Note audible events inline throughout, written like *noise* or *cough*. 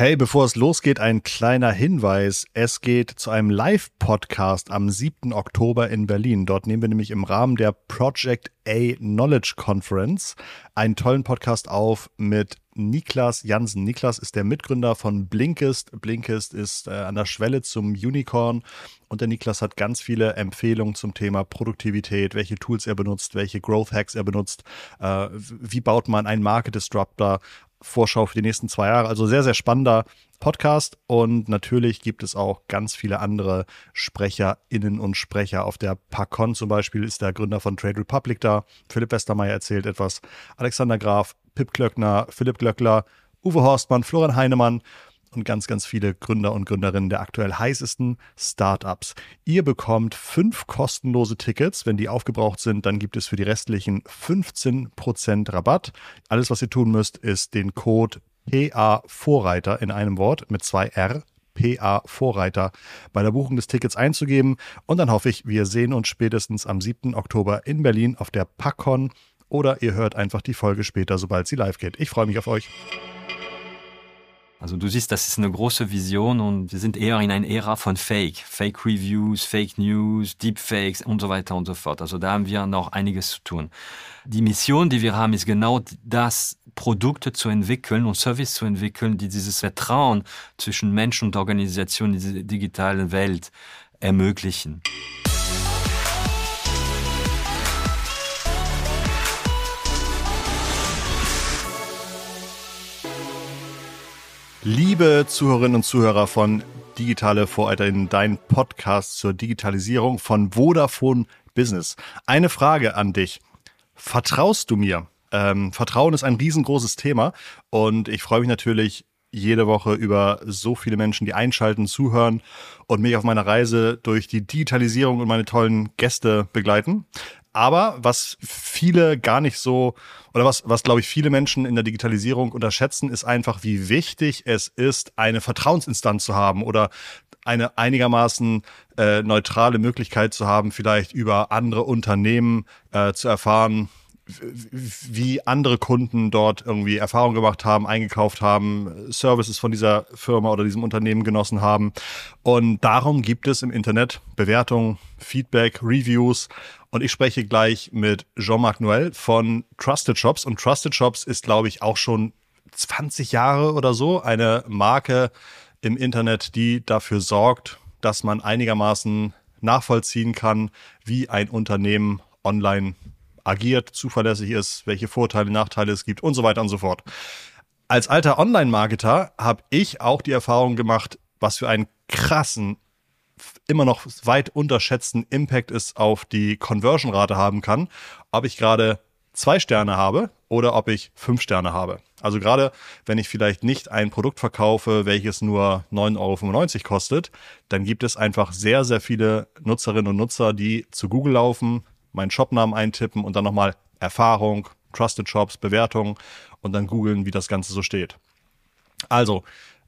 Hey, bevor es losgeht, ein kleiner Hinweis. Es geht zu einem Live-Podcast am 7. Oktober in Berlin. Dort nehmen wir nämlich im Rahmen der Project A Knowledge Conference einen tollen Podcast auf mit Niklas Jansen. Niklas ist der Mitgründer von Blinkist. Blinkist ist äh, an der Schwelle zum Unicorn und der Niklas hat ganz viele Empfehlungen zum Thema Produktivität, welche Tools er benutzt, welche Growth Hacks er benutzt, äh, wie baut man einen Market Disruptor Vorschau für die nächsten zwei Jahre. Also sehr, sehr spannender Podcast. Und natürlich gibt es auch ganz viele andere SprecherInnen und Sprecher. Auf der PACON zum Beispiel ist der Gründer von Trade Republic da. Philipp Westermeier erzählt etwas. Alexander Graf, Pip Klöckner, Philipp Glöckler, Uwe Horstmann, Florian Heinemann und ganz, ganz viele Gründer und Gründerinnen der aktuell heißesten Startups. Ihr bekommt fünf kostenlose Tickets. Wenn die aufgebraucht sind, dann gibt es für die restlichen 15% Rabatt. Alles, was ihr tun müsst, ist den Code PA Vorreiter in einem Wort mit zwei R PA Vorreiter bei der Buchung des Tickets einzugeben. Und dann hoffe ich, wir sehen uns spätestens am 7. Oktober in Berlin auf der PACON oder ihr hört einfach die Folge später, sobald sie live geht. Ich freue mich auf euch. Also du siehst, das ist eine große Vision und wir sind eher in einer Ära von Fake, Fake Reviews, Fake News, Deepfakes und so weiter und so fort. Also da haben wir noch einiges zu tun. Die Mission, die wir haben, ist genau das, Produkte zu entwickeln und Service zu entwickeln, die dieses Vertrauen zwischen Mensch und Organisation in dieser digitalen Welt ermöglichen. Liebe Zuhörerinnen und Zuhörer von Digitale VorreiterInnen, dein Podcast zur Digitalisierung von Vodafone Business. Eine Frage an dich. Vertraust du mir? Ähm, Vertrauen ist ein riesengroßes Thema und ich freue mich natürlich jede Woche über so viele Menschen, die einschalten, zuhören und mich auf meiner Reise durch die Digitalisierung und meine tollen Gäste begleiten. Aber was viele gar nicht so, oder was, was glaube ich viele Menschen in der Digitalisierung unterschätzen, ist einfach, wie wichtig es ist, eine Vertrauensinstanz zu haben oder eine einigermaßen äh, neutrale Möglichkeit zu haben, vielleicht über andere Unternehmen äh, zu erfahren, wie andere Kunden dort irgendwie Erfahrung gemacht haben, eingekauft haben, Services von dieser Firma oder diesem Unternehmen genossen haben. Und darum gibt es im Internet Bewertungen, Feedback, Reviews. Und ich spreche gleich mit Jean-Marc Noël von Trusted Shops. Und Trusted Shops ist, glaube ich, auch schon 20 Jahre oder so eine Marke im Internet, die dafür sorgt, dass man einigermaßen nachvollziehen kann, wie ein Unternehmen online agiert, zuverlässig ist, welche Vorteile, Nachteile es gibt und so weiter und so fort. Als alter Online-Marketer habe ich auch die Erfahrung gemacht, was für einen krassen, immer noch weit unterschätzten Impact es auf die Conversion-Rate haben kann, ob ich gerade zwei Sterne habe oder ob ich fünf Sterne habe. Also gerade wenn ich vielleicht nicht ein Produkt verkaufe, welches nur 9,95 Euro kostet, dann gibt es einfach sehr, sehr viele Nutzerinnen und Nutzer, die zu Google laufen, meinen Shopnamen eintippen und dann nochmal Erfahrung, Trusted Shops, Bewertung und dann googeln, wie das Ganze so steht. Also,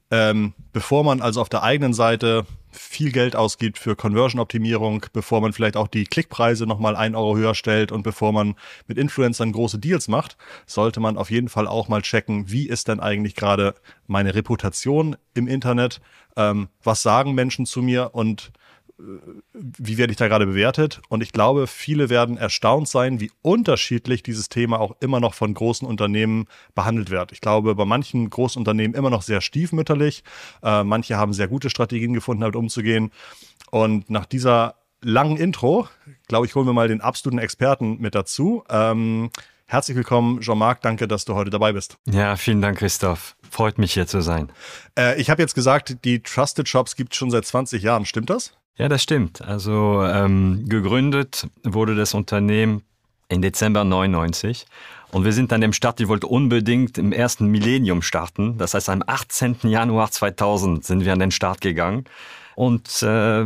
ähm, bevor man also auf der eigenen Seite viel Geld ausgibt für Conversion-Optimierung, bevor man vielleicht auch die Klickpreise nochmal ein Euro höher stellt und bevor man mit Influencern große Deals macht, sollte man auf jeden Fall auch mal checken, wie ist denn eigentlich gerade meine Reputation im Internet, ähm, was sagen Menschen zu mir und wie werde ich da gerade bewertet? Und ich glaube, viele werden erstaunt sein, wie unterschiedlich dieses Thema auch immer noch von großen Unternehmen behandelt wird. Ich glaube, bei manchen großen Unternehmen immer noch sehr stiefmütterlich. Äh, manche haben sehr gute Strategien gefunden, damit umzugehen. Und nach dieser langen Intro, glaube ich, holen wir mal den absoluten Experten mit dazu. Ähm, herzlich willkommen, Jean-Marc. Danke, dass du heute dabei bist. Ja, vielen Dank, Christoph. Freut mich hier zu sein. Äh, ich habe jetzt gesagt, die Trusted Shops gibt es schon seit 20 Jahren. Stimmt das? Ja, das stimmt. Also ähm, gegründet wurde das Unternehmen im Dezember 99 und wir sind an dem Start, ich wollte unbedingt im ersten Millennium starten. Das heißt, am 18. Januar 2000 sind wir an den Start gegangen. Und äh,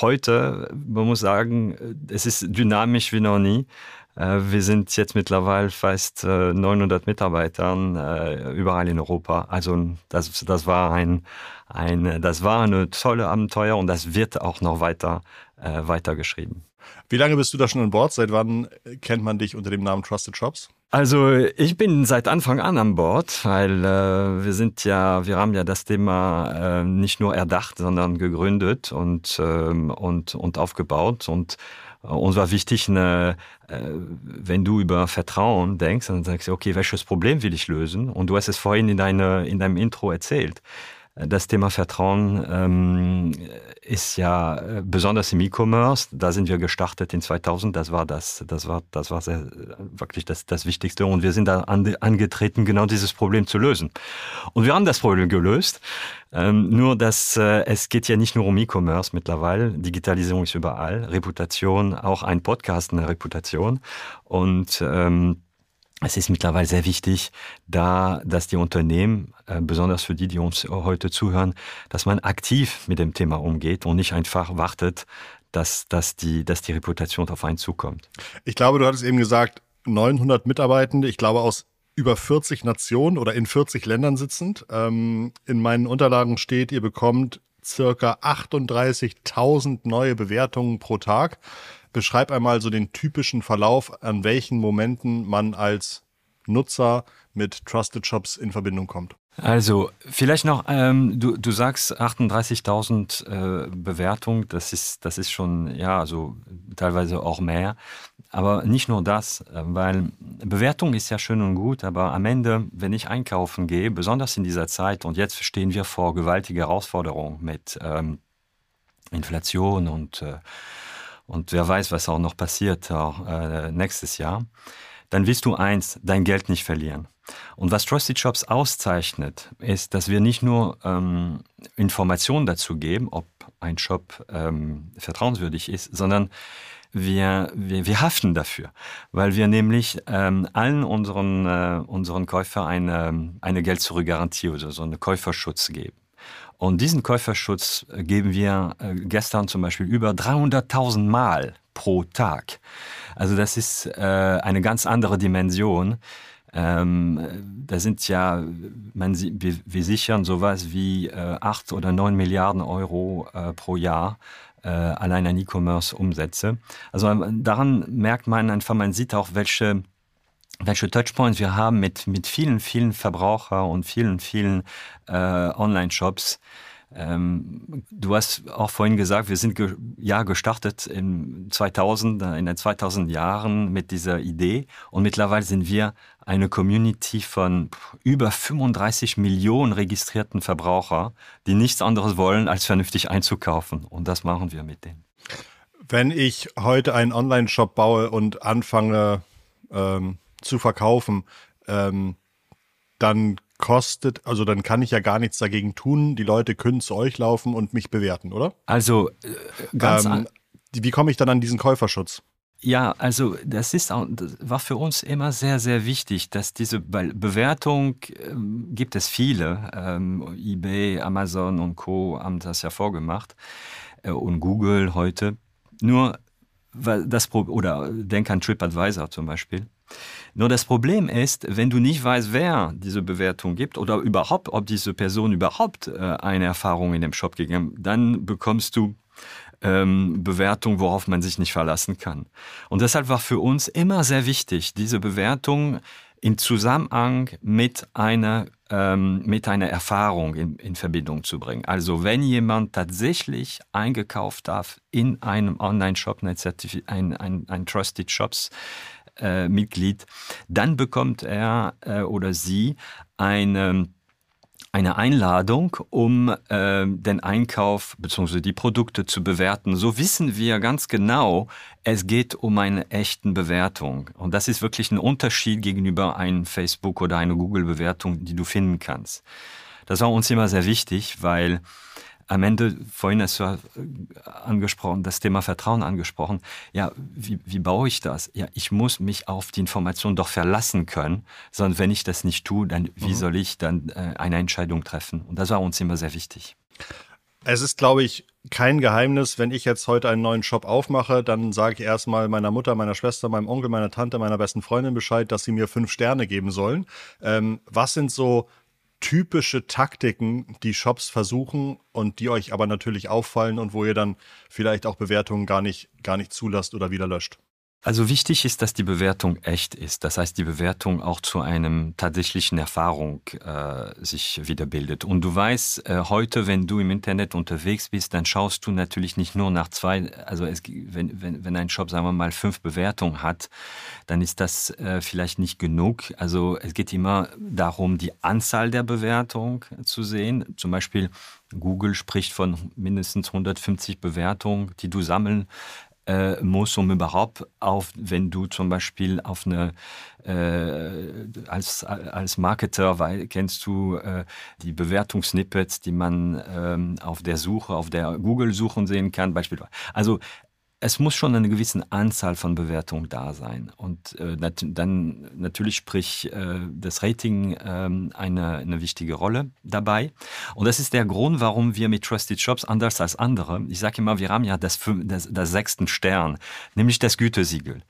heute, man muss sagen, es ist dynamisch wie noch nie. Äh, wir sind jetzt mittlerweile fast 900 äh, Mitarbeitern äh, überall in Europa. Also das, das war ein, ein, das war eine tolle Abenteuer und das wird auch noch weiter äh, weitergeschrieben. Wie lange bist du da schon an Bord? Seit wann kennt man dich unter dem Namen Trusted Shops? Also ich bin seit Anfang an an Bord, weil äh, wir sind ja, wir haben ja das Thema äh, nicht nur erdacht, sondern gegründet und, ähm, und, und aufgebaut. Und uns war wichtig, eine, äh, wenn du über Vertrauen denkst, dann sagst du, okay, welches Problem will ich lösen? Und du hast es vorhin in, deine, in deinem Intro erzählt. Das Thema Vertrauen ähm, ist ja äh, besonders im E-Commerce. Da sind wir gestartet in 2000. Das war das, das war, das war sehr, wirklich das, das Wichtigste. Und wir sind da angetreten, genau dieses Problem zu lösen. Und wir haben das Problem gelöst. Ähm, nur, dass äh, es geht ja nicht nur um E-Commerce mittlerweile. Digitalisierung ist überall. Reputation, auch ein Podcast eine Reputation. Und ähm, es ist mittlerweile sehr wichtig, da, dass die Unternehmen, äh, besonders für die, die uns heute zuhören, dass man aktiv mit dem Thema umgeht und nicht einfach wartet, dass, dass, die, dass die Reputation auf einen zukommt. Ich glaube, du hattest eben gesagt, 900 Mitarbeitende, ich glaube aus über 40 Nationen oder in 40 Ländern sitzend. Ähm, in meinen Unterlagen steht, ihr bekommt circa 38.000 neue Bewertungen pro Tag. Beschreib einmal so den typischen Verlauf, an welchen Momenten man als Nutzer mit Trusted Shops in Verbindung kommt. Also vielleicht noch, ähm, du, du sagst 38.000 äh, Bewertungen, das ist, das ist schon, ja, also teilweise auch mehr. Aber nicht nur das, äh, weil Bewertung ist ja schön und gut, aber am Ende, wenn ich einkaufen gehe, besonders in dieser Zeit, und jetzt stehen wir vor gewaltige Herausforderungen mit ähm, Inflation und äh, und wer weiß, was auch noch passiert auch, äh, nächstes Jahr, dann willst du eins, dein Geld nicht verlieren. Und was Trusted Shops auszeichnet, ist, dass wir nicht nur ähm, Informationen dazu geben, ob ein Shop ähm, vertrauenswürdig ist, sondern wir, wir, wir haften dafür, weil wir nämlich ähm, allen unseren, äh, unseren Käufer eine, eine Geld-Zurück-Garantie oder so einen Käuferschutz geben. Und diesen Käuferschutz äh, geben wir äh, gestern zum Beispiel über 300.000 Mal pro Tag. Also das ist äh, eine ganz andere Dimension. Ähm, da sind ja, man, wir, wir sichern sowas wie äh, 8 oder 9 Milliarden Euro äh, pro Jahr äh, allein an E-Commerce-Umsätze. Also daran merkt man einfach, man sieht auch, welche welche Touchpoints wir haben mit, mit vielen, vielen Verbraucher und vielen, vielen äh, Online-Shops. Ähm, du hast auch vorhin gesagt, wir sind ge ja gestartet in 2000, in den 2000 Jahren mit dieser Idee und mittlerweile sind wir eine Community von über 35 Millionen registrierten Verbraucher, die nichts anderes wollen, als vernünftig einzukaufen und das machen wir mit denen. Wenn ich heute einen Online-Shop baue und anfange, ähm zu verkaufen, ähm, dann kostet, also dann kann ich ja gar nichts dagegen tun. Die Leute können zu euch laufen und mich bewerten, oder? Also äh, ganz ähm, wie komme ich dann an diesen Käuferschutz? Ja, also das ist auch, das war für uns immer sehr, sehr wichtig, dass diese Bewertung ähm, gibt es viele. Ähm, eBay, Amazon und Co. haben das ja vorgemacht äh, und Google heute. Nur weil das oder denk an TripAdvisor zum Beispiel. Nur das Problem ist, wenn du nicht weißt, wer diese Bewertung gibt oder überhaupt, ob diese Person überhaupt äh, eine Erfahrung in dem Shop gegeben, dann bekommst du ähm, Bewertung, worauf man sich nicht verlassen kann. Und deshalb war für uns immer sehr wichtig, diese Bewertung in Zusammenhang mit einer, ähm, mit einer Erfahrung in, in Verbindung zu bringen. Also wenn jemand tatsächlich eingekauft darf in einem Online-Shop, ein, ein, ein Trusted Shops, äh, Mitglied, dann bekommt er äh, oder sie eine eine Einladung, um äh, den Einkauf bzw. die Produkte zu bewerten. So wissen wir ganz genau, es geht um eine echten Bewertung. Und das ist wirklich ein Unterschied gegenüber einem Facebook oder einer Google-Bewertung, die du finden kannst. Das war uns immer sehr wichtig, weil am Ende, vorhin hast du äh, angesprochen, das Thema Vertrauen angesprochen. Ja, wie, wie baue ich das? Ja, ich muss mich auf die Information doch verlassen können, sondern wenn ich das nicht tue, dann wie mhm. soll ich dann äh, eine Entscheidung treffen? Und das war uns immer sehr wichtig. Es ist, glaube ich, kein Geheimnis, wenn ich jetzt heute einen neuen Shop aufmache, dann sage ich erstmal meiner Mutter, meiner Schwester, meinem Onkel, meiner Tante, meiner besten Freundin Bescheid, dass sie mir fünf Sterne geben sollen. Ähm, was sind so typische Taktiken, die Shops versuchen und die euch aber natürlich auffallen und wo ihr dann vielleicht auch Bewertungen gar nicht, gar nicht zulasst oder wieder löscht? Also wichtig ist, dass die Bewertung echt ist. Das heißt, die Bewertung auch zu einem tatsächlichen Erfahrung äh, sich wiederbildet. Und du weißt, äh, heute, wenn du im Internet unterwegs bist, dann schaust du natürlich nicht nur nach zwei, also es, wenn, wenn, wenn ein Shop, sagen wir mal, fünf Bewertungen hat, dann ist das äh, vielleicht nicht genug. Also es geht immer darum, die Anzahl der Bewertungen zu sehen. Zum Beispiel Google spricht von mindestens 150 Bewertungen, die du sammeln äh, muss, um überhaupt auf, wenn du zum Beispiel auf eine äh, als, als Marketer weil, kennst du äh, die Bewertungssnippets, die man ähm, auf der Suche, auf der Google-Suche sehen kann, beispielsweise. Also es muss schon eine gewisse Anzahl von Bewertungen da sein. Und äh, nat dann natürlich spricht äh, das Rating äh, eine, eine wichtige Rolle dabei. Und das ist der Grund, warum wir mit Trusted Shops anders als andere, ich sage immer, wir haben ja das, das, das sechsten Stern, nämlich das Gütesiegel.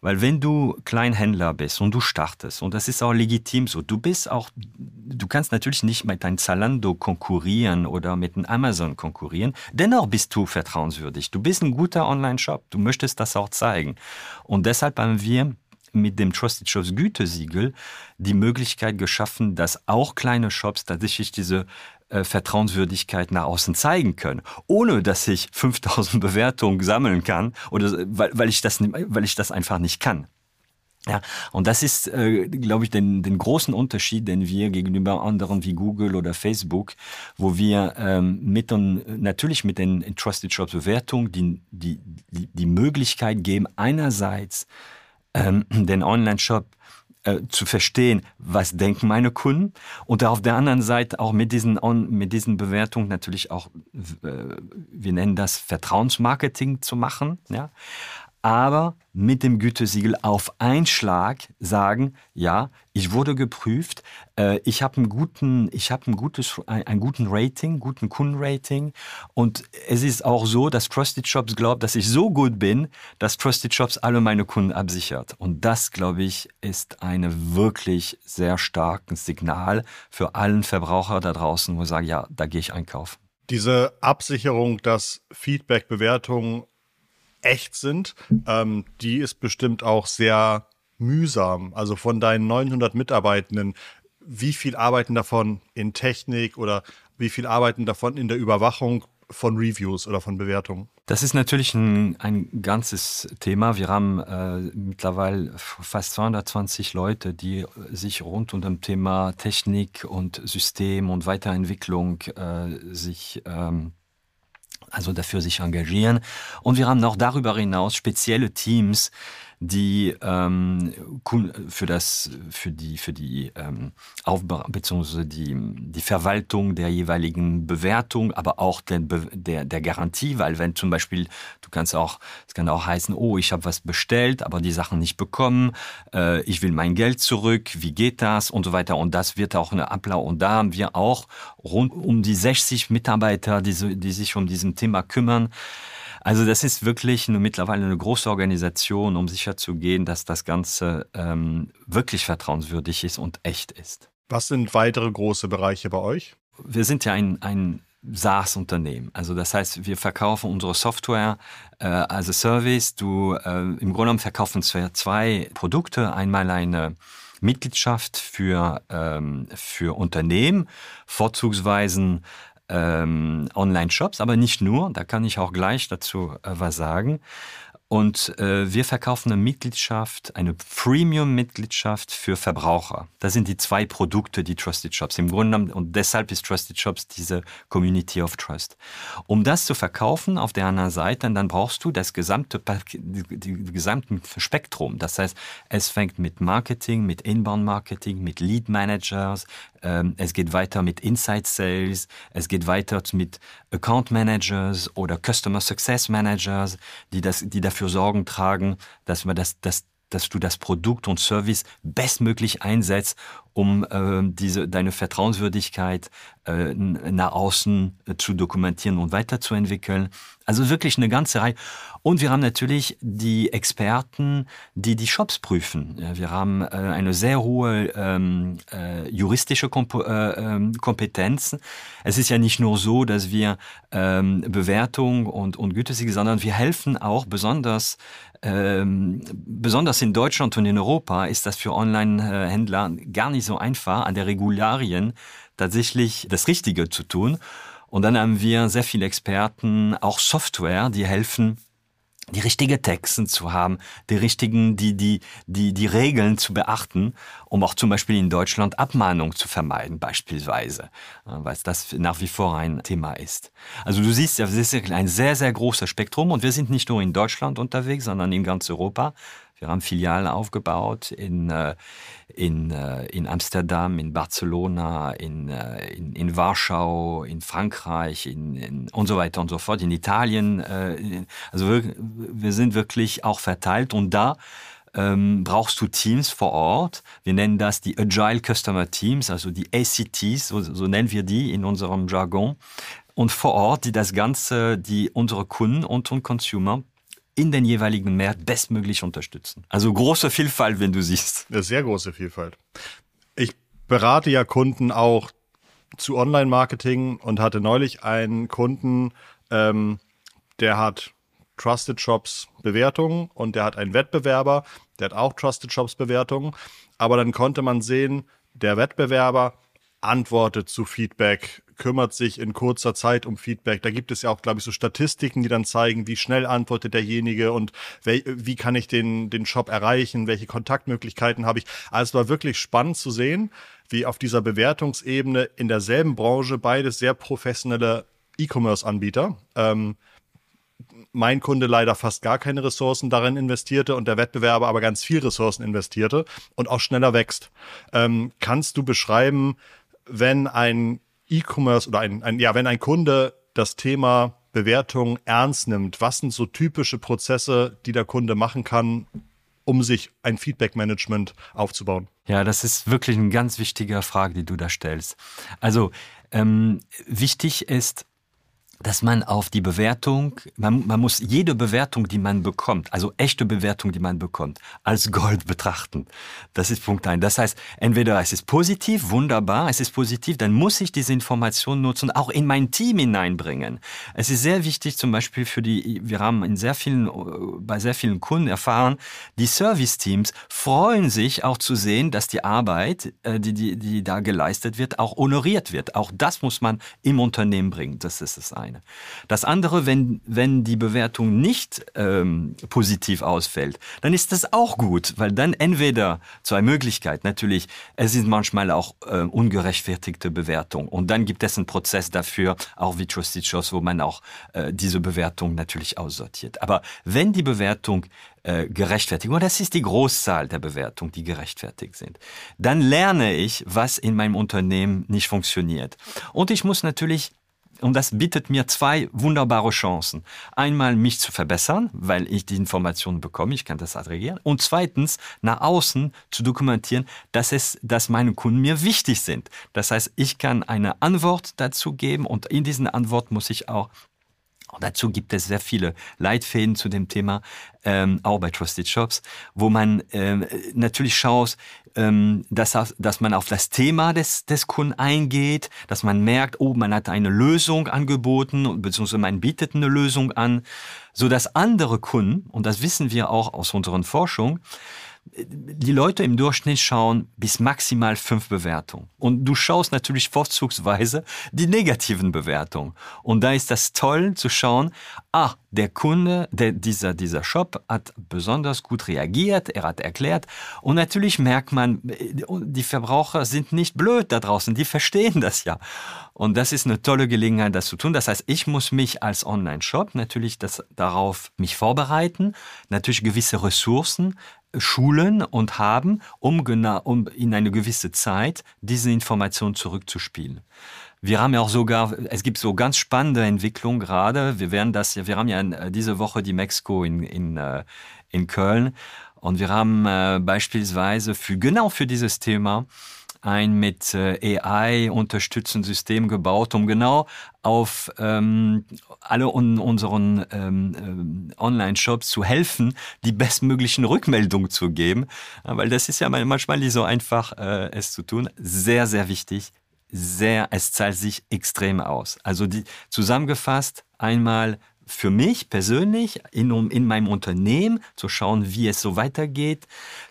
Weil wenn du Kleinhändler bist und du startest, und das ist auch legitim so, du bist auch, du kannst natürlich nicht mit einem Zalando konkurrieren oder mit einem Amazon konkurrieren, dennoch bist du vertrauenswürdig. Du bist ein guter Online-Shop, du möchtest das auch zeigen. Und deshalb haben wir mit dem Trusted Shops Gütesiegel die Möglichkeit geschaffen, dass auch kleine Shops tatsächlich diese äh, Vertrauenswürdigkeit nach außen zeigen können, ohne dass ich 5000 *laughs* Bewertungen sammeln kann oder weil, weil ich das weil ich das einfach nicht kann. Ja, und das ist, äh, glaube ich, den, den großen Unterschied, den wir gegenüber anderen wie Google oder Facebook, wo wir ähm, mit und natürlich mit den Trusted Shops Bewertungen die, die, die, Möglichkeit geben, einerseits ähm, den Online-Shop äh, zu verstehen, was denken meine Kunden und auf der anderen Seite auch mit diesen, mit diesen Bewertungen natürlich auch, äh, wir nennen das Vertrauensmarketing zu machen. Ja? Aber mit dem Gütesiegel auf einen Schlag sagen, ja, ich wurde geprüft, äh, ich habe ein, guten, ich ein gutes, ein, ein guten Rating, guten Kundenrating und es ist auch so, dass Trusted Shops glaubt, dass ich so gut bin, dass Trusted Shops alle meine Kunden absichert. Und das, glaube ich, ist ein wirklich sehr starkes Signal für allen Verbraucher da draußen, wo sagen, ja, da gehe ich einkaufen. Diese Absicherung, dass Feedback, Bewertungen echt sind, ähm, die ist bestimmt auch sehr mühsam. Also von deinen 900 Mitarbeitenden, wie viel arbeiten davon in Technik oder wie viel arbeiten davon in der Überwachung von Reviews oder von Bewertungen? Das ist natürlich ein, ein ganzes Thema. Wir haben äh, mittlerweile fast 220 Leute, die sich rund um das Thema Technik und System und Weiterentwicklung äh, sich ähm, also dafür sich engagieren. Und wir haben auch darüber hinaus spezielle Teams, die ähm, für das für die für die ähm, Aufbau bzw. die die Verwaltung der jeweiligen Bewertung, aber auch der, der der Garantie, weil wenn zum Beispiel du kannst auch es kann auch heißen, oh ich habe was bestellt, aber die Sachen nicht bekommen, äh, ich will mein Geld zurück, wie geht das und so weiter und das wird auch eine Ablauf und da haben wir auch rund um die 60 Mitarbeiter, die, die sich um diesen Thema kümmern. Also das ist wirklich eine, mittlerweile eine große Organisation, um sicherzugehen, dass das Ganze ähm, wirklich vertrauenswürdig ist und echt ist. Was sind weitere große Bereiche bei euch? Wir sind ja ein, ein SaaS-Unternehmen. Also das heißt, wir verkaufen unsere Software äh, als Service. Du äh, im Grunde genommen verkaufen wir zwei Produkte. Einmal eine Mitgliedschaft für, ähm, für Unternehmen, vorzugsweise ähm, Online-Shops, aber nicht nur, da kann ich auch gleich dazu äh, was sagen. Und äh, wir verkaufen eine Mitgliedschaft, eine Premium-Mitgliedschaft für Verbraucher. Das sind die zwei Produkte, die Trusted Shops im Grunde genommen, und deshalb ist Trusted Shops diese Community of Trust. Um das zu verkaufen, auf der anderen Seite, dann brauchst du das gesamte, die, gesamte Spektrum. Das heißt, es fängt mit Marketing, mit Inbound-Marketing, mit Lead-Managers, es geht weiter mit Inside Sales, es geht weiter mit Account Managers oder Customer Success Managers, die, das, die dafür Sorgen tragen, dass, man das, das, dass du das Produkt und Service bestmöglich einsetzt, um äh, diese, deine Vertrauenswürdigkeit äh, nach außen äh, zu dokumentieren und weiterzuentwickeln. Also wirklich eine ganze Reihe. Und wir haben natürlich die Experten, die die Shops prüfen. Wir haben äh, eine sehr hohe ähm, äh, juristische Komp äh, ähm, Kompetenz. Es ist ja nicht nur so, dass wir ähm, Bewertung und, und Gütesiegel, sondern wir helfen auch besonders ähm, besonders in Deutschland und in Europa ist das für Online-Händler gar nicht so einfach, an der Regularien tatsächlich das Richtige zu tun. Und dann haben wir sehr viele Experten, auch Software, die helfen, die richtige Texten zu haben, die richtigen, die, die, die, die Regeln zu beachten, um auch zum Beispiel in Deutschland Abmahnung zu vermeiden, beispielsweise, weil das nach wie vor ein Thema ist. Also du siehst, das ist ein sehr, sehr großer Spektrum und wir sind nicht nur in Deutschland unterwegs, sondern in ganz Europa. Wir haben Filialen aufgebaut in, äh, in, äh, in Amsterdam, in Barcelona, in, äh, in, in Warschau, in Frankreich in, in, und so weiter und so fort, in Italien. Also wir, wir sind wirklich auch verteilt und da ähm, brauchst du Teams vor Ort. Wir nennen das die Agile Customer Teams, also die ACTs, so, so nennen wir die in unserem Jargon. Und vor Ort, die das Ganze, die unsere Kunden und und Consumer in den jeweiligen Markt bestmöglich unterstützen. Also große Vielfalt, wenn du siehst. Eine sehr große Vielfalt. Ich berate ja Kunden auch zu Online-Marketing und hatte neulich einen Kunden, ähm, der hat Trusted Shops Bewertungen und der hat einen Wettbewerber, der hat auch Trusted Shops Bewertungen. Aber dann konnte man sehen, der Wettbewerber antwortet zu Feedback kümmert sich in kurzer Zeit um Feedback. Da gibt es ja auch, glaube ich, so Statistiken, die dann zeigen, wie schnell antwortet derjenige und wie kann ich den, den Shop erreichen, welche Kontaktmöglichkeiten habe ich. Also es war wirklich spannend zu sehen, wie auf dieser Bewertungsebene in derselben Branche beides sehr professionelle E-Commerce-Anbieter ähm, mein Kunde leider fast gar keine Ressourcen darin investierte und der Wettbewerber aber ganz viel Ressourcen investierte und auch schneller wächst. Ähm, kannst du beschreiben, wenn ein E-Commerce oder ein, ein, ja, wenn ein Kunde das Thema Bewertung ernst nimmt, was sind so typische Prozesse, die der Kunde machen kann, um sich ein Feedback-Management aufzubauen? Ja, das ist wirklich eine ganz wichtige Frage, die du da stellst. Also ähm, wichtig ist, dass man auf die Bewertung, man, man muss jede Bewertung, die man bekommt, also echte Bewertung, die man bekommt, als Gold betrachten. Das ist Punkt ein. Das heißt, entweder es ist positiv, wunderbar, es ist positiv, dann muss ich diese Information nutzen, auch in mein Team hineinbringen. Es ist sehr wichtig, zum Beispiel für die, wir haben in sehr vielen, bei sehr vielen Kunden erfahren, die Service-Teams freuen sich auch zu sehen, dass die Arbeit, äh, die, die, die da geleistet wird, auch honoriert wird. Auch das muss man im Unternehmen bringen. Das ist es eine. Das andere, wenn, wenn die Bewertung nicht ähm, positiv ausfällt, dann ist das auch gut, weil dann entweder zwei Möglichkeiten, natürlich, es sind manchmal auch äh, ungerechtfertigte Bewertungen und dann gibt es einen Prozess dafür, auch wie Trusted Shows, wo man auch äh, diese Bewertung natürlich aussortiert. Aber wenn die Bewertung äh, gerechtfertigt, und das ist die Großzahl der Bewertungen, die gerechtfertigt sind, dann lerne ich, was in meinem Unternehmen nicht funktioniert. Und ich muss natürlich und das bietet mir zwei wunderbare Chancen. Einmal mich zu verbessern, weil ich die Informationen bekomme, ich kann das aggregieren. Und zweitens nach außen zu dokumentieren, dass es, dass meine Kunden mir wichtig sind. Das heißt, ich kann eine Antwort dazu geben und in diesen Antwort muss ich auch und dazu gibt es sehr viele Leitfäden zu dem Thema, ähm, auch bei Trusted Shops, wo man ähm, natürlich schaut, ähm, dass, dass man auf das Thema des, des Kunden eingeht, dass man merkt, oh, man hat eine Lösung angeboten, beziehungsweise man bietet eine Lösung an, so dass andere Kunden, und das wissen wir auch aus unseren Forschung, die Leute im Durchschnitt schauen bis maximal fünf Bewertungen. Und du schaust natürlich vorzugsweise die negativen Bewertungen. Und da ist das toll zu schauen, ah, der Kunde, der, dieser, dieser Shop hat besonders gut reagiert, er hat erklärt. Und natürlich merkt man, die Verbraucher sind nicht blöd da draußen, die verstehen das ja. Und das ist eine tolle Gelegenheit, das zu tun. Das heißt, ich muss mich als Online-Shop natürlich das, darauf mich vorbereiten, natürlich gewisse Ressourcen schulen und haben, um, genau, um in eine gewisse Zeit diese Information zurückzuspielen. Wir haben ja auch sogar, es gibt so ganz spannende Entwicklungen gerade. Wir werden das, wir haben ja diese Woche die Mexiko in, in, äh, in Köln und wir haben äh, beispielsweise für genau für dieses Thema ein mit äh, AI unterstützendes System gebaut, um genau auf ähm, alle un unseren ähm, äh, Online-Shops zu helfen, die bestmöglichen Rückmeldungen zu geben, weil das ist ja manchmal nicht so einfach, äh, es zu tun. Sehr, sehr wichtig. Sehr, es zahlt sich extrem aus. Also die zusammengefasst einmal für mich persönlich in, in meinem Unternehmen zu schauen, wie es so weitergeht.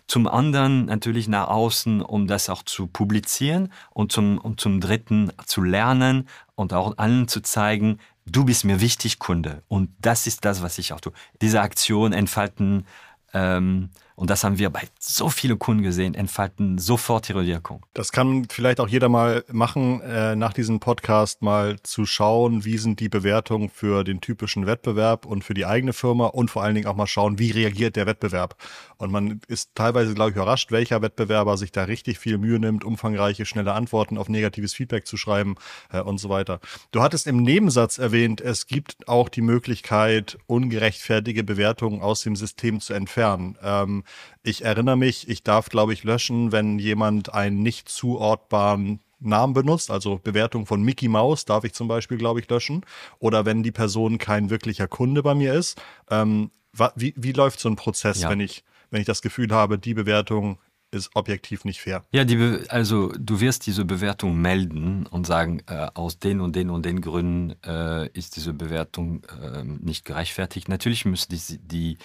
Zum anderen natürlich nach außen, um das auch zu publizieren und zum, und zum dritten zu lernen und auch allen zu zeigen, du bist mir wichtig, Kunde. Und das ist das, was ich auch tue. Diese Aktion entfalten ähm, und das haben wir bei so vielen Kunden gesehen, entfalten sofort ihre Wirkung. Das kann vielleicht auch jeder mal machen, äh, nach diesem Podcast mal zu schauen, wie sind die Bewertungen für den typischen Wettbewerb und für die eigene Firma und vor allen Dingen auch mal schauen, wie reagiert der Wettbewerb. Und man ist teilweise, glaube ich, überrascht, welcher Wettbewerber sich da richtig viel Mühe nimmt, umfangreiche, schnelle Antworten auf negatives Feedback zu schreiben äh, und so weiter. Du hattest im Nebensatz erwähnt, es gibt auch die Möglichkeit, ungerechtfertige Bewertungen aus dem System zu entfernen. Ähm, ich erinnere mich, ich darf, glaube ich, löschen, wenn jemand einen nicht zuortbaren Namen benutzt, also Bewertung von Mickey Mouse darf ich zum Beispiel, glaube ich, löschen. Oder wenn die Person kein wirklicher Kunde bei mir ist. Ähm, wie, wie läuft so ein Prozess, ja. wenn ich, wenn ich das Gefühl habe, die Bewertung ist objektiv nicht fair. Ja, die also du wirst diese Bewertung melden und sagen, äh, aus den und den und den Gründen äh, ist diese Bewertung äh, nicht gerechtfertigt. Natürlich müssen die, die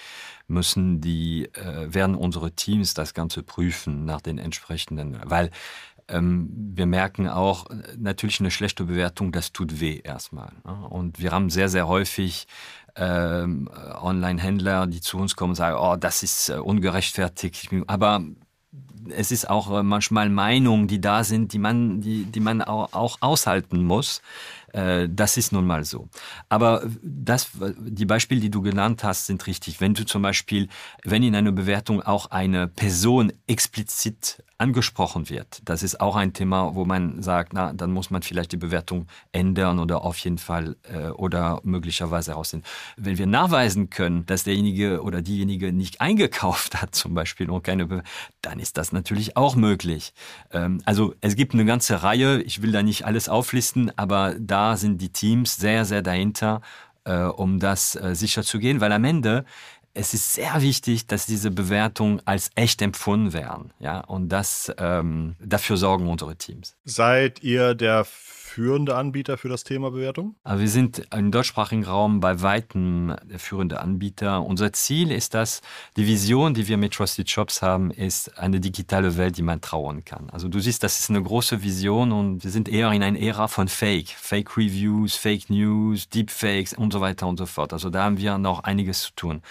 müssen die äh, werden unsere Teams das Ganze prüfen nach den entsprechenden, weil ähm, wir merken auch natürlich eine schlechte Bewertung, das tut weh erstmal. Ne? Und wir haben sehr sehr häufig ähm, Online-Händler, die zu uns kommen und sagen, oh, das ist äh, ungerechtfertigt. Aber es ist auch äh, manchmal Meinungen, die da sind, die man, die, die man auch, auch aushalten muss. Äh, das ist nun mal so. Aber das, die Beispiele, die du genannt hast, sind richtig. Wenn du zum Beispiel, wenn in einer Bewertung auch eine Person explizit angesprochen wird, das ist auch ein Thema, wo man sagt, na, dann muss man vielleicht die Bewertung ändern oder auf jeden Fall äh, oder möglicherweise herausnehmen. Wenn wir nachweisen können, dass derjenige oder diejenige nicht eingekauft hat, zum Beispiel, und keine, Be dann ist das natürlich auch möglich. Ähm, also es gibt eine ganze Reihe, ich will da nicht alles auflisten, aber da sind die Teams sehr, sehr dahinter, äh, um das äh, sicher zu gehen, weil am Ende es ist sehr wichtig, dass diese Bewertungen als echt empfunden werden. Ja, und das ähm, dafür sorgen unsere Teams. Seid ihr der führende Anbieter für das Thema Bewertung? Wir sind im deutschsprachigen Raum bei weitem der führende Anbieter. Unser Ziel ist das, die Vision, die wir mit Trusted Shops haben, ist eine digitale Welt, die man trauen kann. Also du siehst, das ist eine große Vision und wir sind eher in einer Ära von Fake. Fake Reviews, Fake News, Deepfakes und so weiter und so fort. Also da haben wir noch einiges zu tun.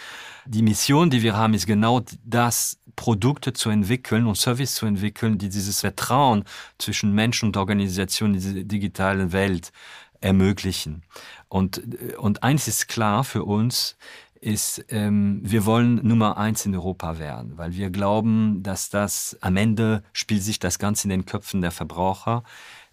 Die Mission, die wir haben, ist genau das, Produkte zu entwickeln und Service zu entwickeln, die dieses Vertrauen zwischen Menschen und Organisationen in dieser digitalen Welt ermöglichen. Und, und eins ist klar für uns, ist, ähm, wir wollen Nummer eins in Europa werden, weil wir glauben, dass das am Ende spielt sich das Ganze in den Köpfen der Verbraucher.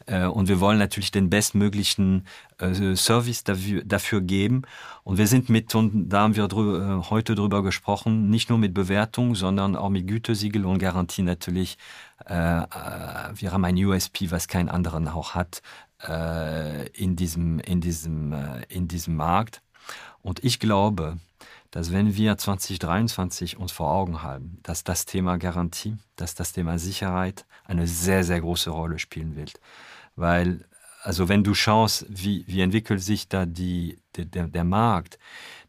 Äh, und wir wollen natürlich den bestmöglichen äh, Service dafür, geben. Und wir sind mit, und da haben wir drü äh, heute drüber gesprochen, nicht nur mit Bewertung, sondern auch mit Gütesiegel und Garantie natürlich. Wir haben ein USP, was kein anderer auch hat in diesem, in diesem, in diesem Markt. Und ich glaube, dass wenn wir 2023 uns vor Augen haben, dass das Thema Garantie, dass das Thema Sicherheit eine sehr, sehr große Rolle spielen wird weil also wenn du schaust, wie, wie entwickelt sich da die, der, der Markt,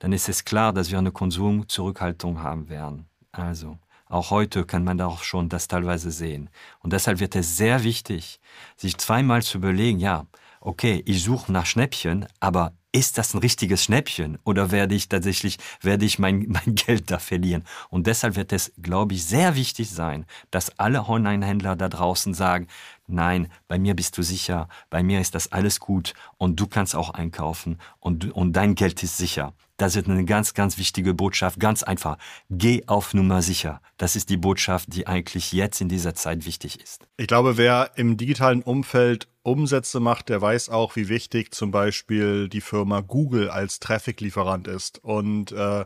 dann ist es klar, dass wir eine Konsumzurückhaltung haben werden. Also auch heute kann man auch schon das teilweise sehen. Und deshalb wird es sehr wichtig, sich zweimal zu überlegen, ja, okay, ich suche nach Schnäppchen, aber ist das ein richtiges Schnäppchen oder werde ich tatsächlich, werde ich mein, *laughs* mein Geld da verlieren? Und deshalb wird es, glaube ich, sehr wichtig sein, dass alle Online-Händler da draußen sagen, nein, bei mir bist du sicher, bei mir ist das alles gut und du kannst auch einkaufen und, und dein Geld ist sicher. Das ist eine ganz, ganz wichtige Botschaft. Ganz einfach. Geh auf Nummer sicher. Das ist die Botschaft, die eigentlich jetzt in dieser Zeit wichtig ist. Ich glaube, wer im digitalen Umfeld Umsätze macht, der weiß auch, wie wichtig zum Beispiel die Firma Google als Traffic-Lieferant ist. Und äh,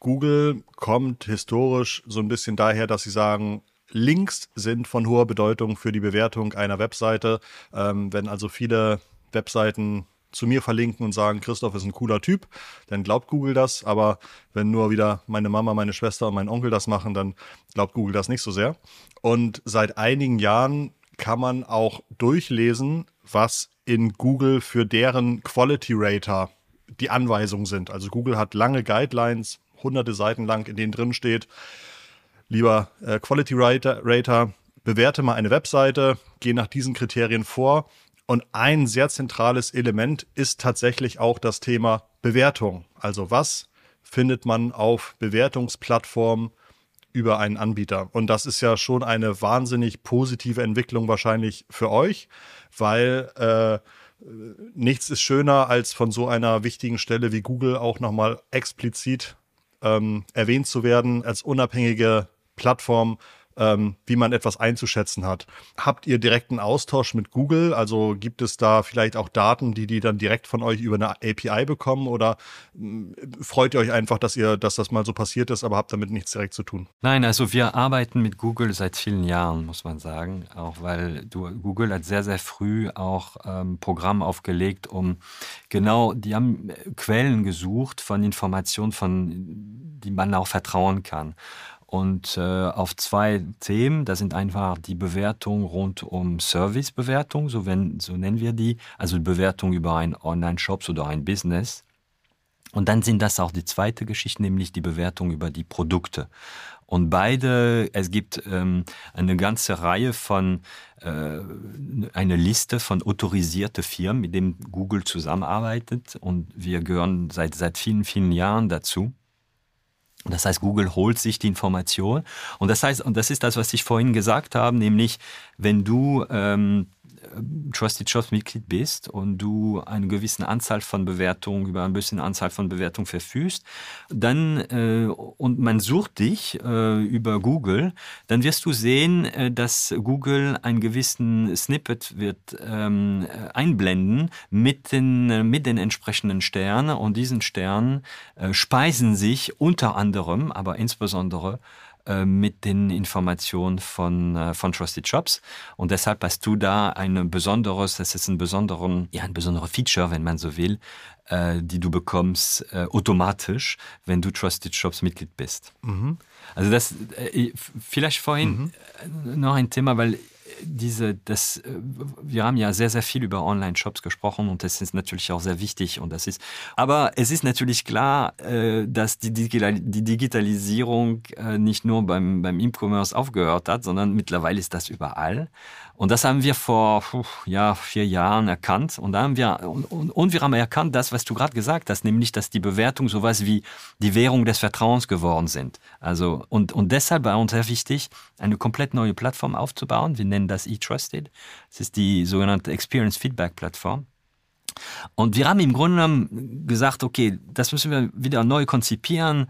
Google kommt historisch so ein bisschen daher, dass sie sagen, Links sind von hoher Bedeutung für die Bewertung einer Webseite. Ähm, wenn also viele Webseiten zu mir verlinken und sagen, Christoph ist ein cooler Typ, dann glaubt Google das. Aber wenn nur wieder meine Mama, meine Schwester und mein Onkel das machen, dann glaubt Google das nicht so sehr. Und seit einigen Jahren kann man auch durchlesen, was in Google für deren Quality Rater die Anweisungen sind. Also Google hat lange Guidelines, hunderte Seiten lang, in denen drin steht, lieber äh, Quality Rater, Rater, bewerte mal eine Webseite, geh nach diesen Kriterien vor. Und ein sehr zentrales Element ist tatsächlich auch das Thema Bewertung. Also was findet man auf Bewertungsplattformen über einen Anbieter? Und das ist ja schon eine wahnsinnig positive Entwicklung wahrscheinlich für euch, weil äh, nichts ist schöner, als von so einer wichtigen Stelle wie Google auch nochmal explizit ähm, erwähnt zu werden als unabhängige Plattform, ähm, wie man etwas einzuschätzen hat. Habt ihr direkten Austausch mit Google? Also gibt es da vielleicht auch Daten, die die dann direkt von euch über eine API bekommen? Oder äh, freut ihr euch einfach, dass ihr, dass das mal so passiert ist, aber habt damit nichts direkt zu tun? Nein, also wir arbeiten mit Google seit vielen Jahren, muss man sagen, auch weil du, Google hat sehr, sehr früh auch ähm, Programm aufgelegt, um genau, die haben Quellen gesucht von Informationen, von die man auch vertrauen kann und äh, auf zwei Themen. Das sind einfach die Bewertung rund um Servicebewertung, so, wenn, so nennen wir die, also Bewertung über ein Online-Shop oder ein Business. Und dann sind das auch die zweite Geschichte, nämlich die Bewertung über die Produkte. Und beide, es gibt ähm, eine ganze Reihe von, äh, eine Liste von autorisierten Firmen, mit denen Google zusammenarbeitet. Und wir gehören seit, seit vielen, vielen Jahren dazu. Das heißt, Google holt sich die Information. Und das heißt, und das ist das, was ich vorhin gesagt habe, nämlich, wenn du ähm, Trusted Shops Mitglied bist und du eine gewisse Anzahl von Bewertungen, über eine bisschen Anzahl von Bewertungen verfügst, dann äh, und man sucht dich äh, über Google, dann wirst du sehen, äh, dass Google einen gewissen Snippet wird ähm, einblenden mit den, mit den entsprechenden Sternen und diesen Sternen äh, speisen sich unter anderem, aber insbesondere äh, mit den Informationen von, äh, von Trusted Shops. Und deshalb hast du da ein besonderes, das ist ein besonderen, ja, ein besonderer Feature, wenn man so will, äh, die du bekommst äh, automatisch, wenn du Trusted Shops Mitglied bist. Mhm. Also das, vielleicht vorhin mhm. noch ein Thema, weil diese, das, äh, wir haben ja sehr, sehr viel über Online-Shops gesprochen und das ist natürlich auch sehr wichtig und das ist, aber es ist natürlich klar, äh, dass die, Digitalisierung äh, nicht nur beim, beim E-Commerce aufgehört hat, sondern mittlerweile ist das überall. Und das haben wir vor ja, vier Jahren erkannt. Und, da haben wir, und, und, wir haben erkannt, das, was du gerade gesagt hast, nämlich, dass die Bewertung sowas wie die Währung des Vertrauens geworden sind. Also, und, und deshalb war uns sehr wichtig, eine komplett neue Plattform aufzubauen. Wir nennen das eTrusted. Das ist die sogenannte Experience Feedback Plattform. Und wir haben im Grunde genommen gesagt, okay, das müssen wir wieder neu konzipieren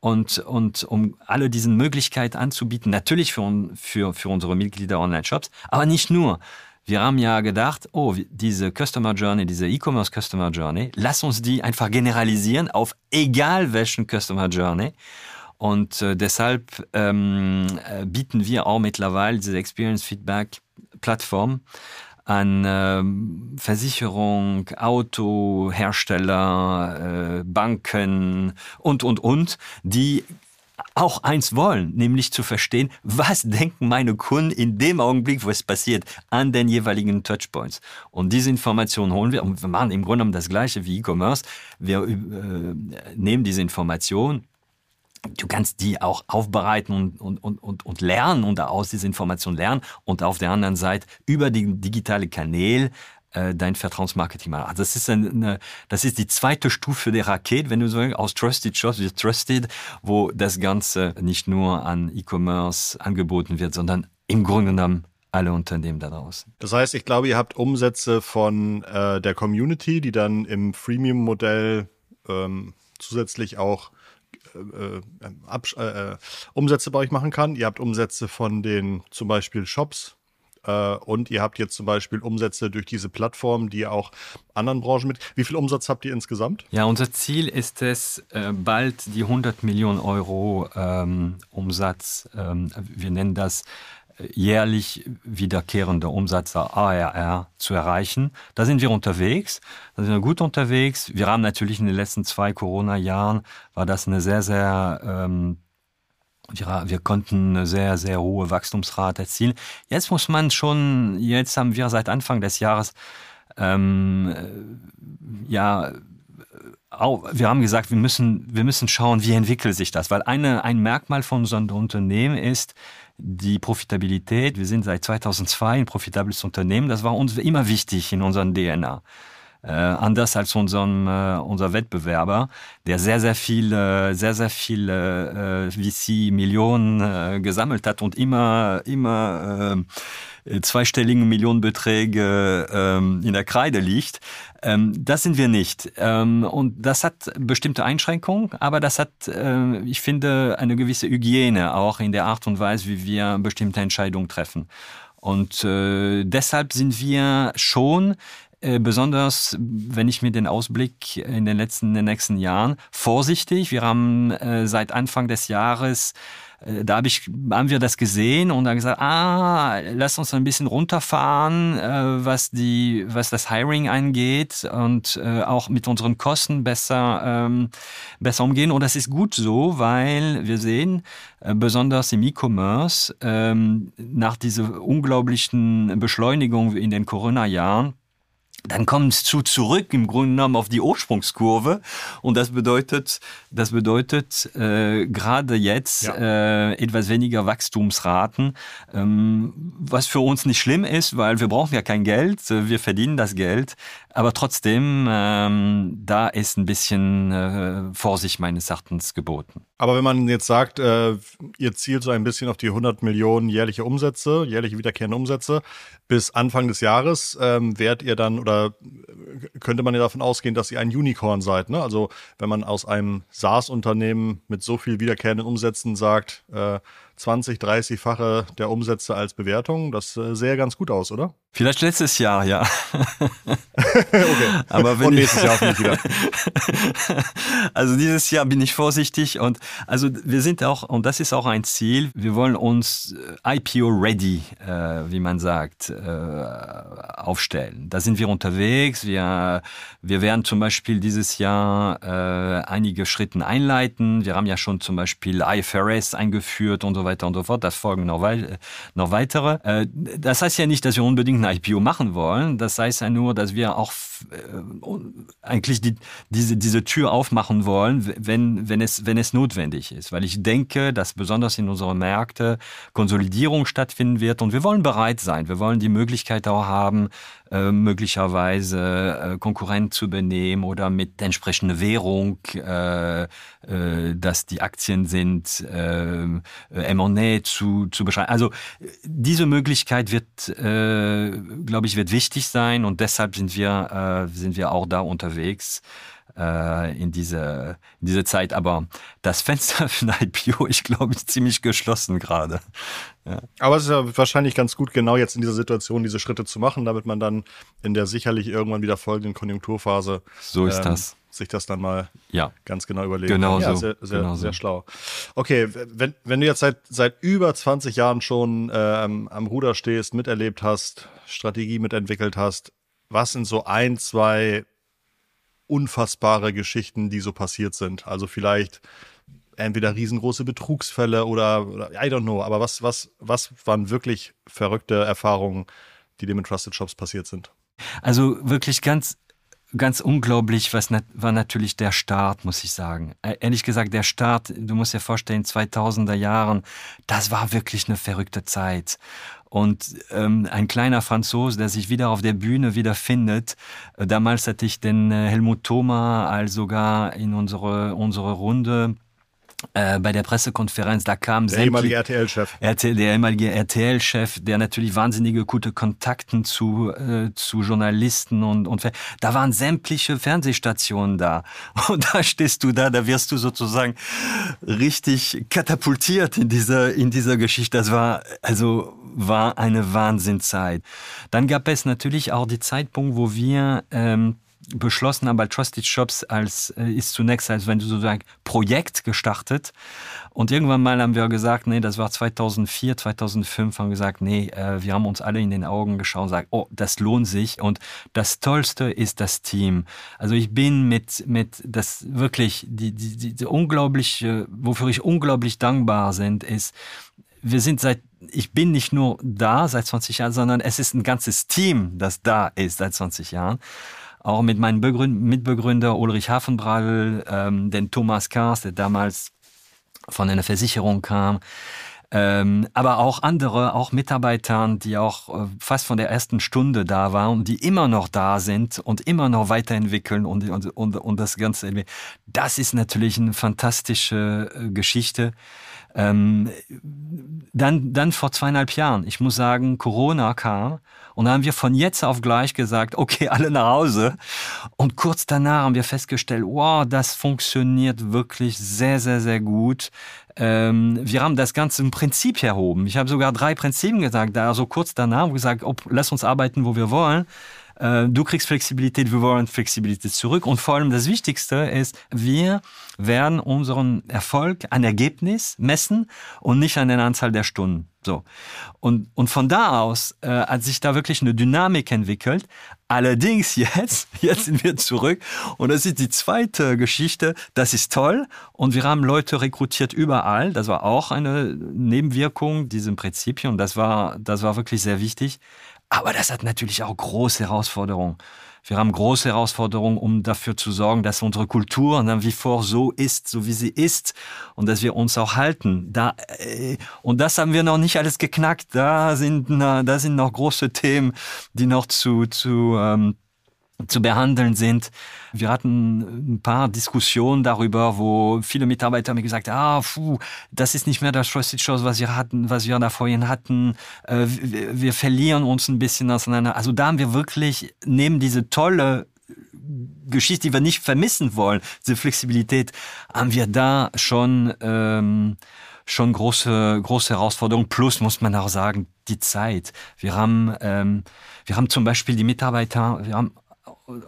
und, und um alle diesen Möglichkeiten anzubieten, natürlich für, für, für unsere Mitglieder Online-Shops, aber nicht nur. Wir haben ja gedacht, oh, diese Customer Journey, diese E-Commerce Customer Journey, lass uns die einfach generalisieren auf egal welchen Customer Journey. Und äh, deshalb ähm, äh, bieten wir auch mittlerweile diese Experience Feedback Plattform an ähm, Versicherung, Autohersteller, äh, Banken und, und, und, die auch eins wollen, nämlich zu verstehen, was denken meine Kunden in dem Augenblick, wo es passiert, an den jeweiligen Touchpoints. Und diese Informationen holen wir und wir machen im Grunde genommen das Gleiche wie E-Commerce. Wir äh, nehmen diese Informationen, du kannst die auch aufbereiten und, und, und, und, lernen und aus dieser Information lernen und auf der anderen Seite über die digitale Kanäle äh, dein Vertrauensmarketing machen. Also das ist eine, das ist die zweite Stufe der Rakete, wenn du so aus Trusted Shops wird Trusted, wo das Ganze nicht nur an E-Commerce angeboten wird, sondern im Grunde genommen alle Unternehmen da draußen. Das heißt, ich glaube, ihr habt Umsätze von äh, der Community, die dann im Freemium-Modell ähm, zusätzlich auch äh, äh, äh, Umsätze bei euch machen kann. Ihr habt Umsätze von den zum Beispiel Shops, Äh, und ihr habt jetzt zum Beispiel Umsätze durch diese Plattform, die auch anderen Branchen mit. Wie viel Umsatz habt ihr insgesamt? Ja, unser Ziel ist es, äh, bald die 100 Millionen Euro ähm, Umsatz, ähm, wir nennen das äh, jährlich wiederkehrende Umsatz ARR zu erreichen. Da sind wir unterwegs, da sind wir gut unterwegs. Wir haben natürlich in den letzten zwei Corona-Jahren, war das eine sehr, sehr ähm, wir, wir konnten eine sehr, sehr hohe Wachstumsrate erzielen. Jetzt muss man schon, jetzt haben wir seit Anfang des Jahres, ähm, äh, ja, auch, wir haben gesagt, wir müssen, wir müssen schauen, wie entwickelt sich das, weil eine, ein Merkmal von unserem Unternehmen ist die Profitabilität. Wir sind seit 2002 ein profitables Unternehmen. Das war uns immer wichtig in unserem DNA äh, anders als unseren, äh, unser Wettbewerber, der sehr, sehr viel, äh, sehr, sehr viel äh, VC-Millionen äh, gesammelt hat und immer, immer äh, zweistelligen Millionenbeträge ähm, in der Kreide liegt. Ähm, das sind wir nicht. Ähm, und das hat bestimmte Einschränkungen, aber das hat, äh, ich finde, eine gewisse Hygiene auch in der Art und Weise, wie wir bestimmte Entscheidungen treffen. Und äh, deshalb sind wir schon äh, besonders, wenn ich mir den Ausblick in den letzten, in den nächsten Jahren, vorsichtig. Wir haben äh, seit Anfang des Jahres äh, da hab ich, haben wir das gesehen und dann gesagt, ah, lass uns ein bisschen runterfahren, äh, was die, was das Hiring angeht und auch mit unseren Kosten besser, ähm, besser umgehen. Und das ist gut so, weil wir sehen, besonders im E-Commerce, ähm, nach dieser unglaublichen Beschleunigung in den Corona-Jahren, dann kommst du zurück im Grunde genommen auf die Ursprungskurve und das bedeutet, das bedeutet äh, gerade jetzt ja. äh, etwas weniger Wachstumsraten, ähm, was für uns nicht schlimm ist, weil wir brauchen ja kein Geld, wir verdienen das Geld, aber trotzdem, ähm, da ist ein bisschen äh, Vorsicht meines Erachtens geboten. Aber wenn man jetzt sagt, äh, ihr zielt so ein bisschen auf die 100 Millionen jährliche Umsätze, jährliche wiederkehrende Umsätze, bis Anfang des Jahres ähm, werdet ihr dann oder könnte man ja davon ausgehen, dass ihr ein Unicorn seid. Ne? Also wenn man aus einem SaaS-Unternehmen mit so viel wiederkehrenden Umsätzen sagt, äh, 20, 30-fache der Umsätze als Bewertung. Das äh, sähe ganz gut aus, oder? Vielleicht letztes Jahr, ja. *laughs* okay. *laughs* Aber wenn und nächstes Jahr hoffentlich wieder. *laughs* also dieses Jahr bin ich vorsichtig und also wir sind auch, und das ist auch ein Ziel, wir wollen uns äh, IPO-ready, äh, wie man sagt, äh, aufstellen. Da sind wir unterwegs. Wir, wir werden zum Beispiel dieses Jahr äh, einige Schritte einleiten. Wir haben ja schon zum Beispiel IFRS eingeführt und so weiter und so fort. Das folgen noch, wei noch weitere. Äh, das heißt ja nicht, dass wir unbedingt ein IPO machen wollen. Das heißt ja nur, dass wir auch äh, eigentlich die, diese, diese Tür aufmachen wollen, wenn, wenn, es, wenn es notwendig ist. Weil ich denke, dass besonders in unseren Märkten Konsolidierung stattfinden wird und wir wollen bereit sein. Wir wollen die Möglichkeit auch haben, äh, möglicherweise äh, Konkurrent zu benehmen oder mit entsprechender Währung, äh, äh, dass die Aktien sind, äh, M&A zu, zu beschreiben. Also diese Möglichkeit wird, äh, glaube ich, wird wichtig sein und deshalb sind wir, äh, sind wir auch da unterwegs äh, in diese, in diese Zeit. Aber das Fenster *laughs* für ein IPO, ich glaube, ist ziemlich geschlossen gerade. Ja. Aber es ist ja wahrscheinlich ganz gut, genau jetzt in dieser Situation diese Schritte zu machen, damit man dann in der sicherlich irgendwann wieder folgenden Konjunkturphase so ist ähm, das sich das dann mal ja. ganz genau überlegen. Genau ja, so. Sehr, sehr, genau sehr so. schlau. Okay, wenn, wenn du jetzt seit, seit über 20 Jahren schon ähm, am Ruder stehst, miterlebt hast, Strategie mitentwickelt hast, was sind so ein, zwei unfassbare Geschichten, die so passiert sind. Also vielleicht entweder riesengroße Betrugsfälle oder, oder I don't know, aber was, was, was waren wirklich verrückte Erfahrungen, die dir mit Trusted Shops passiert sind? Also wirklich ganz, ganz unglaublich was nat war natürlich der Start, muss ich sagen. Äh, ehrlich gesagt, der Start, du musst dir vorstellen, 2000er Jahren, das war wirklich eine verrückte Zeit. Und ähm, ein kleiner Franzose, der sich wieder auf der Bühne wiederfindet. Äh, damals hatte ich den äh, Helmut Thoma als sogar in unsere, unsere Runde äh, bei der Pressekonferenz, da kam der ehemalige RTL-Chef. RTL, der ehemalige RTL-Chef, der natürlich wahnsinnige gute Kontakten zu, äh, zu Journalisten und, und da waren sämtliche Fernsehstationen da. *laughs* Und da stehst du da, da wirst du sozusagen richtig katapultiert in dieser, in dieser Geschichte. Das war, also, war eine Wahnsinnzeit. Dann gab es natürlich auch die Zeitpunkt, wo wir ähm, beschlossen haben bei Trusted Shops als äh, ist zunächst als wenn du sozusagen Projekt gestartet. Und irgendwann mal haben wir gesagt nee das war 2004 2005 haben gesagt nee äh, wir haben uns alle in den Augen geschaut und sagt oh das lohnt sich. Und das tollste ist das Team. Also ich bin mit mit das wirklich die die, die, die unglaubliche wofür ich unglaublich dankbar sind ist wir sind seit ich bin nicht nur da seit 20 Jahren sondern es ist ein ganzes Team das da ist seit 20 Jahren auch mit meinem Begründ Mitbegründer Ulrich Hafenbrall, ähm, den Thomas Kars, der damals von einer Versicherung kam, ähm, aber auch andere, auch Mitarbeitern, die auch äh, fast von der ersten Stunde da waren die immer noch da sind und immer noch weiterentwickeln und, und, und, und das ganze. Das ist natürlich eine fantastische äh, Geschichte. Ähm, dann, dann vor zweieinhalb Jahren, ich muss sagen, Corona kam Und dann haben wir von jetzt auf gleich gesagt, okay, *laughs* alle nach Hause. Und kurz danach haben wir festgestellt, wow, das funktioniert wirklich sehr, sehr, sehr gut. Ähm, wir haben das ganze im Prinzip erhoben. Ich habe sogar drei Prinzipien gesagt, da so kurz danach gesagt, ob, lass uns arbeiten, wo wir wollen. Äh, du kriegst Flexibilität, wir wollen Flexibilität zurück. Und vor allem das Wichtigste ist, wir werden unseren Erfolg ein Ergebnis messen und nicht an den Anzahl der Stunden. So. Und, und von da aus äh, hat sich da wirklich eine Dynamik entwickelt. Allerdings jetzt, *laughs* jetzt sind wir zurück und das ist die zweite Geschichte. Das ist toll und wir haben Leute rekrutiert überall. Das war auch eine Nebenwirkung diesem Prinzipien das war, das war wirklich sehr wichtig. Aber das hat natürlich auch große Herausforderungen. Wir haben große Herausforderungen, um dafür zu sorgen, dass unsere Kultur dann wie vor so ist, so wie sie ist und dass wir uns auch halten. Da, äh, und das haben wir noch nicht alles geknackt. Da sind, da sind noch große Themen, die noch zu, zu ähm, zu behandeln sind. Wir hatten ein paar Diskussionen darüber, wo viele Mitarbeiter mir gesagt ah, puh, das ist nicht mehr das Trusted was wir hatten, was wir da vorhin hatten. Äh, wir, wir verlieren uns ein bisschen auseinander. Also da haben wir wirklich neben diese tolle Geschichte, die wir nicht vermissen wollen, diese Flexibilität, haben wir da schon ähm, schon große große Herausforderung plus muss man auch sagen die Zeit wir haben ähm, wir haben zum Beispiel die Mitarbeiter wir haben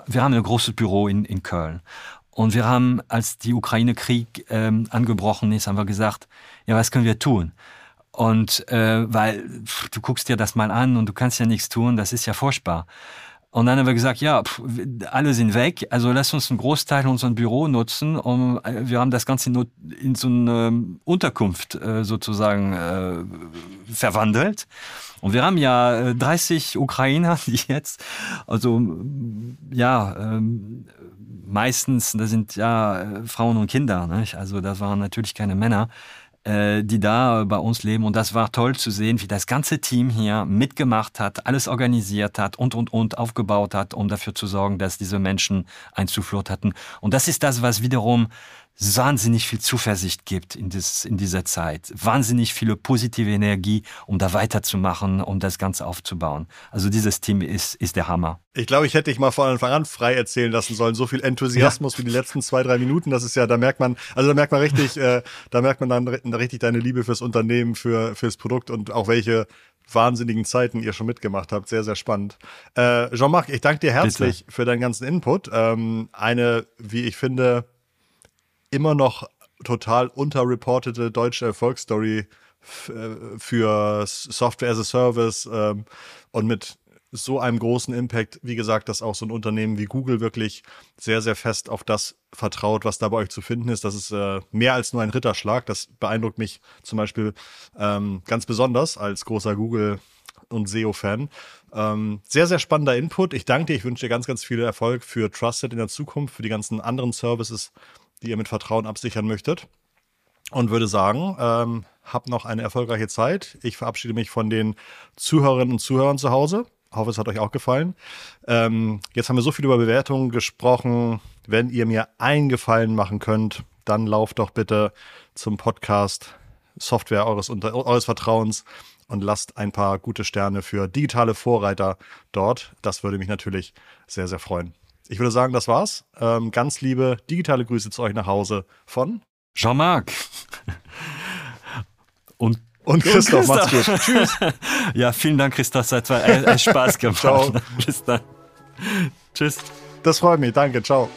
wir haben ein großes Büro in, in Köln. Und wir haben, als die Ukraine-Krieg ähm, angebrochen ist, haben wir gesagt, ja, was können wir tun? Und äh, weil pff, du guckst dir das mal an und du kannst ja nichts tun, das ist ja furchtbar. Und dann haben wir gesagt, ja, pff, alle sind weg, also lass uns einen Großteil unser Büro nutzen und äh, wir haben das ganze in, so eine Unterkunft äh, sozusagen äh, verwandelt. Und wir haben ja 30 äh, Ukrainer, *laughs* die jetzt also ja ähm, meistens da sind ja äh, Frauen und Kinder nicht? also das waren natürlich keine Männer, die da bei uns leben und das war toll zu sehen, wie das ganze Team hier mitgemacht hat, alles organisiert hat und und und aufgebaut hat, um dafür zu sorgen, dass diese Menschen ein Zuflucht hatten. Und das ist das, was wiederum, wahnsinnig viel Zuversicht gibt in, das, in dieser Zeit. Wahnsinnig viele positive Energie, um da weiterzumachen, um das Ganze aufzubauen. Also dieses Team ist, ist der Hammer. Ich glaube, ich hätte dich mal von Anfang an frei erzählen lassen sollen. So viel Enthusiasmus ja. wie die letzten zwei, drei Minuten. Das ist ja, da merkt man, also da merkt man richtig, äh, da merkt man dann richtig deine Liebe fürs Unternehmen, für, fürs Produkt und auch welche wahnsinnigen Zeiten ihr schon mitgemacht habt. Sehr, sehr spannend. Äh, Jean-Marc, ich danke dir herzlich Bitte. für deinen ganzen Input. Ähm, eine, wie ich finde, immer noch total unterreportete deutsche Erfolgsstory äh, für Software as a Service ähm, und mit so einem großen Impact, wie gesagt, dass auch so ein Unternehmen wie Google wirklich sehr, sehr fest auf das vertraut, was da bei euch zu finden ist. Das ist äh, mehr als nur ein Ritterschlag. Das beeindruckt mich zum Beispiel ähm, ganz besonders als großer Google und SEO-Fan. Ähm, sehr, sehr spannender Input. Ich danke dir. Ich wünsche dir ganz, ganz viel Erfolg für Trusted in der Zukunft, für die ganzen anderen Services, die ihr mit Vertrauen absichern möchtet. Und würde sagen, ähm, habt noch eine erfolgreiche Zeit. Ich verabschiede mich von den Zuhörerinnen und Zuhörern zu Hause. Ich hoffe, es hat euch auch gefallen. Ähm, jetzt haben wir so viel über Bewertungen gesprochen. Wenn ihr mir einen Gefallen machen könnt, dann lauft doch bitte zum Podcast Software eures, eures Vertrauens und lasst ein paar gute Sterne für digitale Vorreiter dort. Das würde mich natürlich sehr, sehr freuen. Ich würde sagen, das war's. Ähm, ganz liebe digitale Grüße zu euch nach Hause von Jean-Marc. Und und Christoph, und Christoph. macht's gut. Tschüss. *laughs* Ja, vielen Dank, Christoph. Es hat Spaß *laughs* gemacht. Ciao. Bis dann. Tschüss. Das freut mich. Danke. Ciao.